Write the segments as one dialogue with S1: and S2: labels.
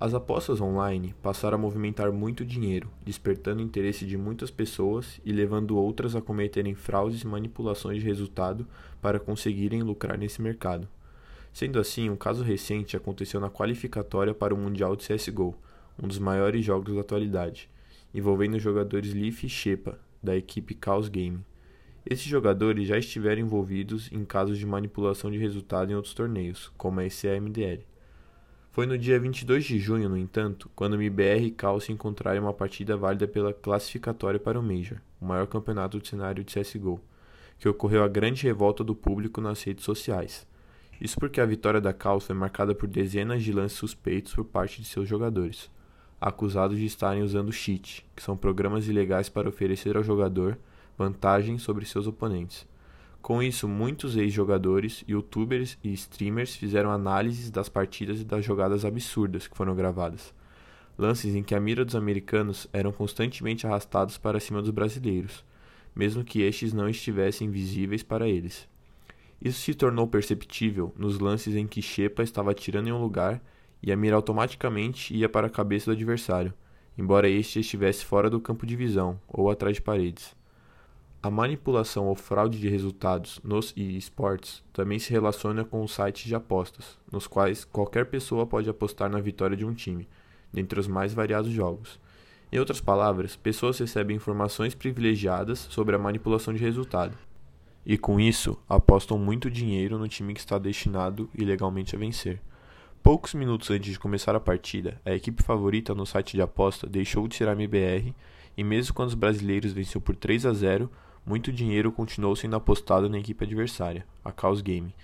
S1: As apostas online passaram a movimentar muito dinheiro, despertando o interesse de muitas pessoas e levando outras a cometerem fraudes e manipulações de resultado para conseguirem lucrar nesse mercado. Sendo assim, um caso recente aconteceu na qualificatória para o Mundial de CSGO, um dos maiores jogos da atualidade, envolvendo os jogadores Leaf e Shepa, da equipe Chaos Gaming. Esses jogadores já estiveram envolvidos em casos de manipulação de resultado em outros torneios, como a ECAMDL. Foi no dia 22 de junho, no entanto, quando o MBR e Cal se encontraram em uma partida válida pela classificatória para o Major, o maior campeonato do cenário de CSGO, que ocorreu a grande revolta do público nas redes sociais. Isso porque a vitória da Cal foi marcada por dezenas de lances suspeitos por parte de seus jogadores, acusados de estarem usando cheat, que são programas ilegais para oferecer ao jogador vantagem sobre seus oponentes. Com isso, muitos ex-jogadores, youtubers e streamers fizeram análises das partidas e das jogadas absurdas que foram gravadas. Lances em que a mira dos americanos eram constantemente arrastados para cima dos brasileiros, mesmo que estes não estivessem visíveis para eles. Isso se tornou perceptível nos lances em que Shepa estava atirando em um lugar e a mira automaticamente ia para a cabeça do adversário, embora este estivesse fora do campo de visão ou atrás de paredes. A manipulação ou fraude de resultados nos esportes também se relaciona com os sites de apostas, nos quais qualquer pessoa pode apostar na vitória de um time, dentre os mais variados jogos. Em outras palavras, pessoas recebem informações privilegiadas sobre a manipulação de resultado, e com isso apostam muito dinheiro no time que está destinado ilegalmente a vencer. Poucos minutos antes de começar a partida, a equipe favorita no site de aposta deixou de a MBR, e mesmo quando os brasileiros venceu por 3 a 0, muito dinheiro continuou sendo apostado na equipe adversária, a Chaos Game,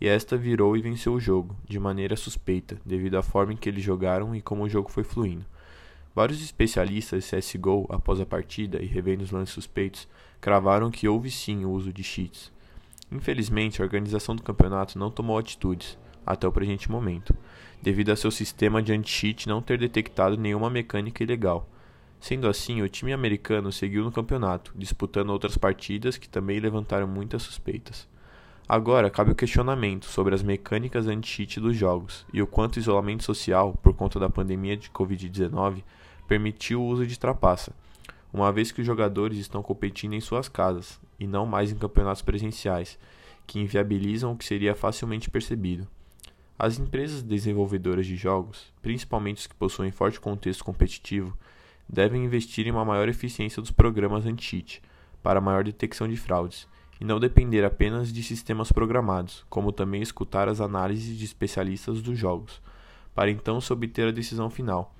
S1: e esta virou e venceu o jogo, de maneira suspeita, devido à forma em que eles jogaram e como o jogo foi fluindo. Vários especialistas CSGO, após a partida e revendo os lances suspeitos, cravaram que houve sim o uso de cheats. Infelizmente, a organização do campeonato não tomou atitudes, até o presente momento, devido a seu sistema de anti-cheat não ter detectado nenhuma mecânica ilegal, Sendo assim, o time americano seguiu no campeonato, disputando outras partidas que também levantaram muitas suspeitas. Agora cabe o questionamento sobre as mecânicas anti-cheat dos jogos e o quanto o isolamento social, por conta da pandemia de Covid-19, permitiu o uso de trapaça, uma vez que os jogadores estão competindo em suas casas e não mais em campeonatos presenciais, que inviabilizam o que seria facilmente percebido. As empresas desenvolvedoras de jogos, principalmente os que possuem forte contexto competitivo, devem investir em uma maior eficiência dos programas anti-cheat para maior detecção de fraudes, e não depender apenas de sistemas programados, como também escutar as análises de especialistas dos jogos, para então se obter a decisão final,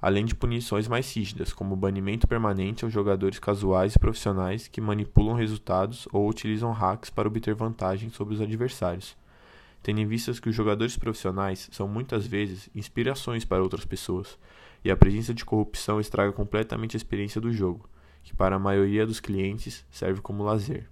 S1: além de punições mais rígidas, como banimento permanente aos jogadores casuais e profissionais que manipulam resultados ou utilizam hacks para obter vantagem sobre os adversários. Tendo em vista que os jogadores profissionais são muitas vezes inspirações para outras pessoas, e a presença de corrupção estraga completamente a experiência do jogo, que para a maioria dos clientes serve como lazer.